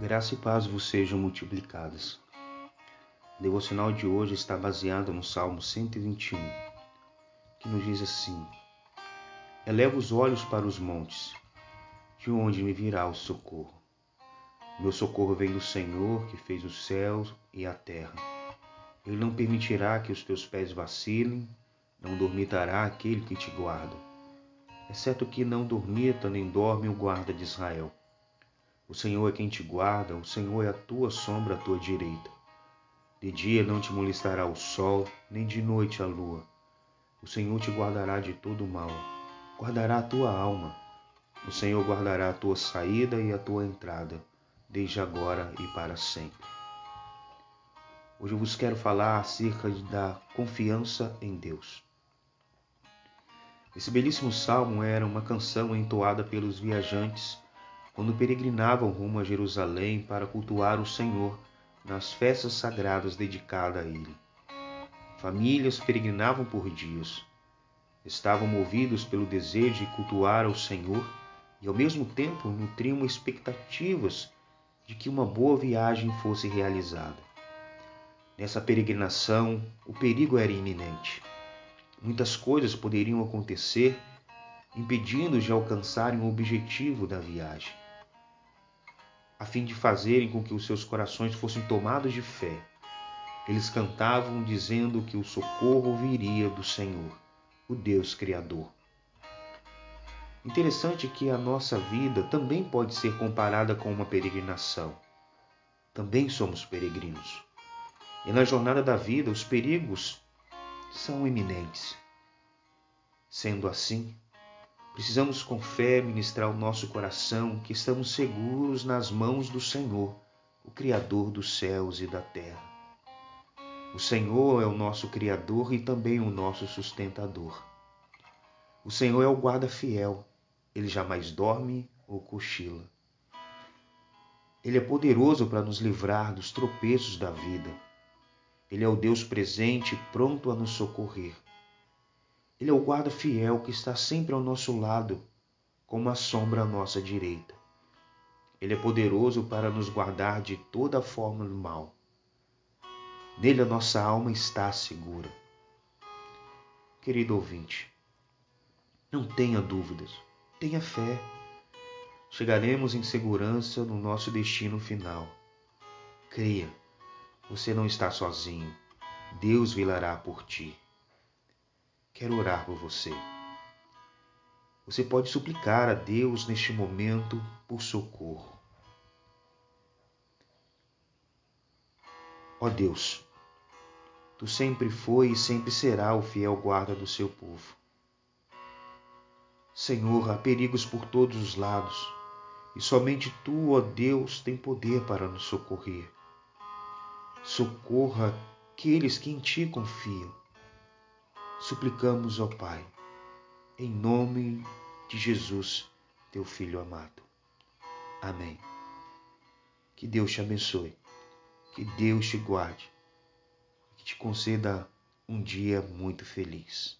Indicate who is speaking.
Speaker 1: Graça e paz vos sejam multiplicadas. O devocional de hoje está baseado no Salmo 121, que nos diz assim: Eleva os olhos para os montes, de onde me virá o socorro. Meu socorro vem do Senhor, que fez os céus e a terra. Ele não permitirá que os teus pés vacilem, não dormitará aquele que te guarda. Exceto que não dormita nem dorme o guarda de Israel. O Senhor é quem te guarda, o Senhor é a tua sombra à tua direita. De dia não te molestará o sol, nem de noite a lua. O Senhor te guardará de todo mal, guardará a tua alma. O Senhor guardará a tua saída e a tua entrada, desde agora e para sempre. Hoje eu vos quero falar acerca da confiança em Deus. Esse belíssimo salmo era uma canção entoada pelos viajantes quando peregrinavam rumo a Jerusalém para cultuar o Senhor nas festas sagradas dedicadas a Ele. Famílias peregrinavam por dias. Estavam movidos pelo desejo de cultuar ao Senhor e, ao mesmo tempo, nutriam expectativas de que uma boa viagem fosse realizada. Nessa peregrinação, o perigo era iminente. Muitas coisas poderiam acontecer, impedindo-os de alcançarem o objetivo da viagem a fim de fazerem com que os seus corações fossem tomados de fé. Eles cantavam dizendo que o socorro viria do Senhor, o Deus Criador. Interessante que a nossa vida também pode ser comparada com uma peregrinação. Também somos peregrinos. E na jornada da vida, os perigos são iminentes. Sendo assim, Precisamos com fé ministrar o nosso coração que estamos seguros nas mãos do Senhor, o Criador dos céus e da terra. O Senhor é o nosso Criador e também o nosso sustentador. O Senhor é o guarda fiel, ele jamais dorme ou cochila. Ele é poderoso para nos livrar dos tropeços da vida. Ele é o Deus presente, pronto a nos socorrer. Ele é o guarda fiel que está sempre ao nosso lado, como uma sombra à nossa direita. Ele é poderoso para nos guardar de toda forma do mal. Nele a nossa alma está segura. Querido ouvinte, não tenha dúvidas, tenha fé. Chegaremos em segurança no nosso destino final. Creia, você não está sozinho. Deus velará por ti. Quero orar por você. Você pode suplicar a Deus neste momento por socorro. Ó Deus, Tu sempre foi e sempre será o fiel guarda do seu povo. Senhor, há perigos por todos os lados, e somente Tu, ó Deus, tem poder para nos socorrer. Socorra aqueles que em Ti confiam suplicamos, ó Pai, em nome de Jesus, teu Filho amado. Amém. Que Deus te abençoe, que Deus te guarde, que te conceda um dia muito feliz.